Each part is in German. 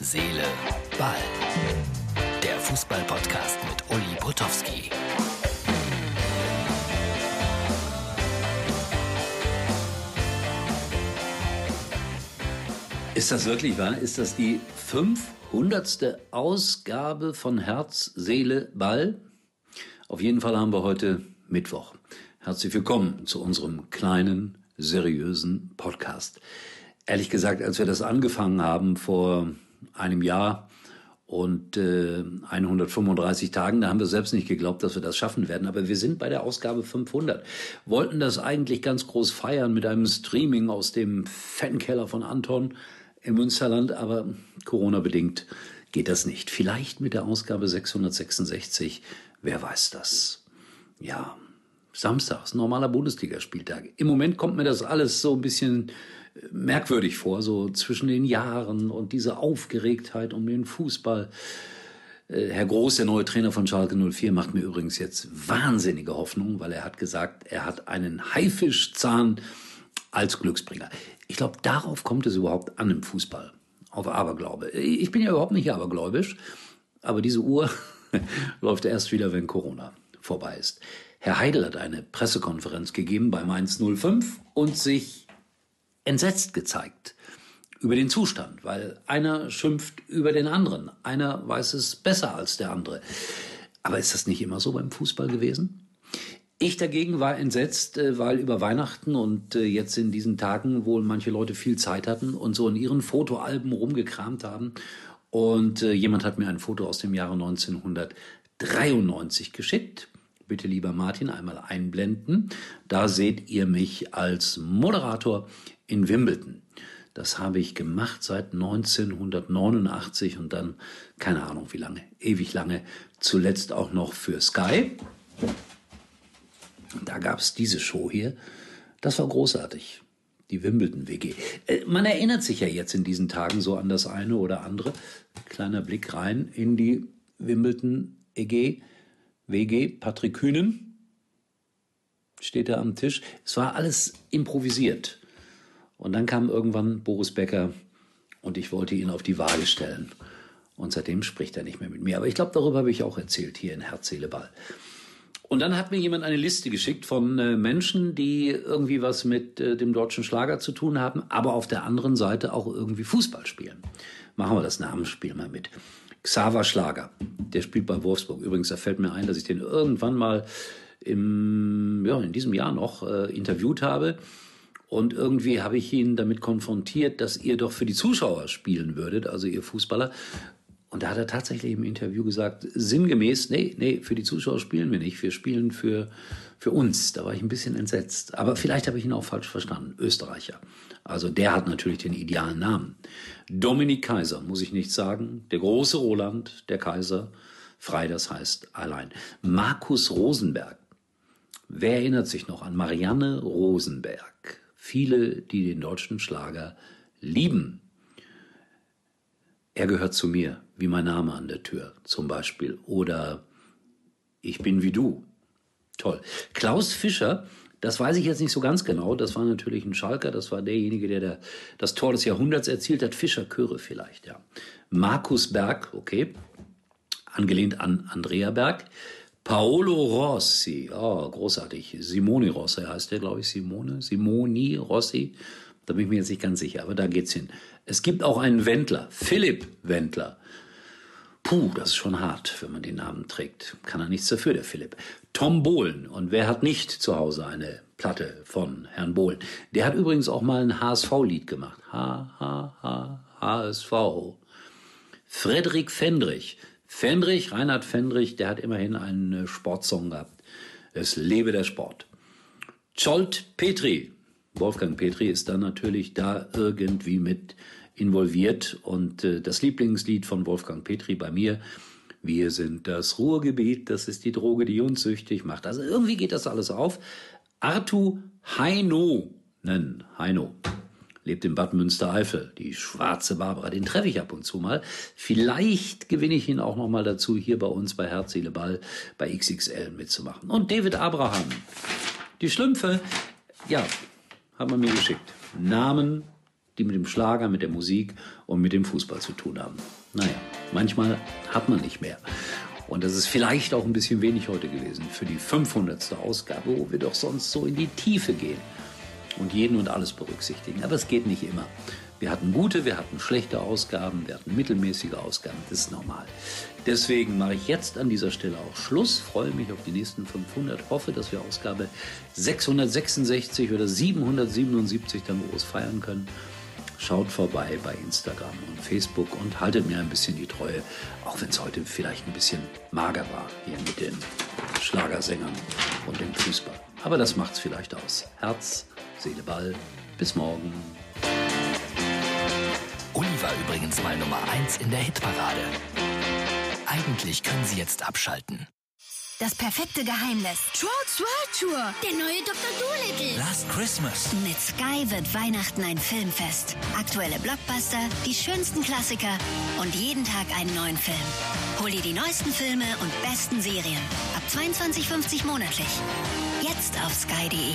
Seele, Ball. Der Fußball-Podcast mit Uli Potowski. Ist das wirklich wahr? Ist das die 500. Ausgabe von Herz, Seele, Ball? Auf jeden Fall haben wir heute Mittwoch. Herzlich willkommen zu unserem kleinen, seriösen Podcast. Ehrlich gesagt, als wir das angefangen haben vor einem Jahr und äh, 135 Tagen, da haben wir selbst nicht geglaubt, dass wir das schaffen werden. Aber wir sind bei der Ausgabe 500. Wollten das eigentlich ganz groß feiern mit einem Streaming aus dem Fankeller von Anton im Münsterland, aber Corona-bedingt geht das nicht. Vielleicht mit der Ausgabe 666, wer weiß das. Ja, Samstags, normaler Bundesligaspieltag. Im Moment kommt mir das alles so ein bisschen merkwürdig vor, so zwischen den Jahren und diese Aufgeregtheit um den Fußball. Äh, Herr Groß, der neue Trainer von Schalke 04, macht mir übrigens jetzt wahnsinnige Hoffnung, weil er hat gesagt, er hat einen Haifischzahn als Glücksbringer. Ich glaube, darauf kommt es überhaupt an im Fußball, auf Aberglaube. Ich bin ja überhaupt nicht abergläubisch, aber diese Uhr läuft erst wieder, wenn Corona vorbei ist. Herr Heidel hat eine Pressekonferenz gegeben bei Mainz 05 und sich entsetzt gezeigt über den Zustand, weil einer schimpft über den anderen, einer weiß es besser als der andere. Aber ist das nicht immer so beim Fußball gewesen? Ich dagegen war entsetzt, äh, weil über Weihnachten und äh, jetzt in diesen Tagen wohl manche Leute viel Zeit hatten und so in ihren Fotoalben rumgekramt haben. Und äh, jemand hat mir ein Foto aus dem Jahre 1993 geschickt. Bitte lieber Martin einmal einblenden. Da seht ihr mich als Moderator in Wimbledon. Das habe ich gemacht seit 1989 und dann, keine Ahnung wie lange, ewig lange, zuletzt auch noch für Sky. Da gab es diese Show hier. Das war großartig. Die Wimbledon WG. Äh, man erinnert sich ja jetzt in diesen Tagen so an das eine oder andere. Kleiner Blick rein in die Wimbledon EG, WG, Patrick Kühnen steht da am Tisch. Es war alles improvisiert. Und dann kam irgendwann Boris Becker und ich wollte ihn auf die Waage stellen. Und seitdem spricht er nicht mehr mit mir. Aber ich glaube, darüber habe ich auch erzählt hier in Herz, Seele, Ball. Und dann hat mir jemand eine Liste geschickt von äh, Menschen, die irgendwie was mit äh, dem deutschen Schlager zu tun haben, aber auf der anderen Seite auch irgendwie Fußball spielen. Machen wir das Namensspiel mal mit. Xaver Schlager, der spielt bei Wolfsburg. Übrigens, da fällt mir ein, dass ich den irgendwann mal im, ja, in diesem Jahr noch äh, interviewt habe. Und irgendwie habe ich ihn damit konfrontiert, dass ihr doch für die Zuschauer spielen würdet, also ihr Fußballer. Und da hat er tatsächlich im Interview gesagt, sinngemäß, nee, nee, für die Zuschauer spielen wir nicht, wir spielen für, für uns. Da war ich ein bisschen entsetzt. Aber vielleicht habe ich ihn auch falsch verstanden. Österreicher. Also der hat natürlich den idealen Namen. Dominik Kaiser, muss ich nicht sagen. Der große Roland, der Kaiser. Frei, das heißt allein. Markus Rosenberg. Wer erinnert sich noch an Marianne Rosenberg? Viele, die den deutschen Schlager lieben. Er gehört zu mir, wie mein Name an der Tür zum Beispiel. Oder Ich bin wie du. Toll. Klaus Fischer, das weiß ich jetzt nicht so ganz genau. Das war natürlich ein Schalker. Das war derjenige, der, das Tor des Jahrhunderts erzielt hat. Fischer Chöre vielleicht, ja. Markus Berg, okay. Angelehnt an Andrea Berg. Paolo Rossi, oh, großartig. Simone Rossi heißt der, glaube ich, Simone, Simoni Rossi. Da bin ich mir jetzt nicht ganz sicher, aber da geht's hin. Es gibt auch einen Wendler, Philipp Wendler. Puh, das ist schon hart, wenn man den Namen trägt. Kann er nichts dafür, der Philipp. Tom Bohlen. Und wer hat nicht zu Hause eine Platte von Herrn Bohlen? Der hat übrigens auch mal ein HSV-Lied gemacht. H, H, H, HSV. Frederik Fendrich. Fendrich, Reinhard Fendrich, der hat immerhin einen äh, Sportsong gehabt. Es lebe der Sport. Scholt Petri, Wolfgang Petri ist dann natürlich da irgendwie mit involviert und äh, das Lieblingslied von Wolfgang Petri bei mir, wir sind das Ruhrgebiet, das ist die Droge, die uns süchtig macht. Also irgendwie geht das alles auf. Artu Heino, nennen, Heino, lebt in Bad Münstereifel, die schwarze Barbara, den treffe ich ab und zu mal. Vielleicht gewinne ich ihn auch noch mal dazu, hier bei uns bei Herz, Seele, Ball bei XXL mitzumachen. Und David Abraham, die Schlümpfe, ja, haben wir mir geschickt. Namen, die mit dem Schlager, mit der Musik und mit dem Fußball zu tun haben. Naja, manchmal hat man nicht mehr. Und das ist vielleicht auch ein bisschen wenig heute gewesen für die 500. Ausgabe, wo wir doch sonst so in die Tiefe gehen und jeden und alles berücksichtigen. Aber es geht nicht immer. Wir hatten gute, wir hatten schlechte Ausgaben, wir hatten mittelmäßige Ausgaben, das ist normal. Deswegen mache ich jetzt an dieser Stelle auch Schluss, freue mich auf die nächsten 500, hoffe, dass wir Ausgabe 666 oder 777 dann groß feiern können. Schaut vorbei bei Instagram und Facebook und haltet mir ein bisschen die Treue, auch wenn es heute vielleicht ein bisschen mager war hier mit den Schlagersängern und dem Fußball. Aber das macht's vielleicht aus. Herz, Seele, Ball. Bis morgen. Uli war übrigens mal Nummer 1 in der Hitparade. Eigentlich können Sie jetzt abschalten. Das perfekte Geheimnis. Trolls World Tour. Der neue Dr. Dolittle. Last Christmas. Mit Sky wird Weihnachten ein Filmfest. Aktuelle Blockbuster, die schönsten Klassiker und jeden Tag einen neuen Film. Hol dir die neuesten Filme und besten Serien. Ab 22,50 monatlich. Jetzt auf sky.de.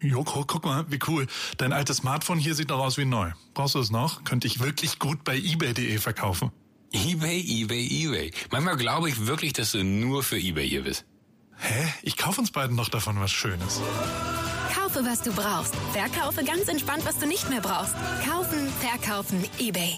Joko, guck mal, wie cool. Dein altes Smartphone hier sieht noch aus wie neu. Brauchst du es noch? Könnte ich wirklich gut bei eBay.de verkaufen. eBay, eBay, eBay. Manchmal glaube ich wirklich, dass du nur für eBay hier bist. Hä? Ich kaufe uns beiden noch davon was Schönes. Kaufe, was du brauchst. Verkaufe ganz entspannt, was du nicht mehr brauchst. Kaufen, verkaufen, eBay.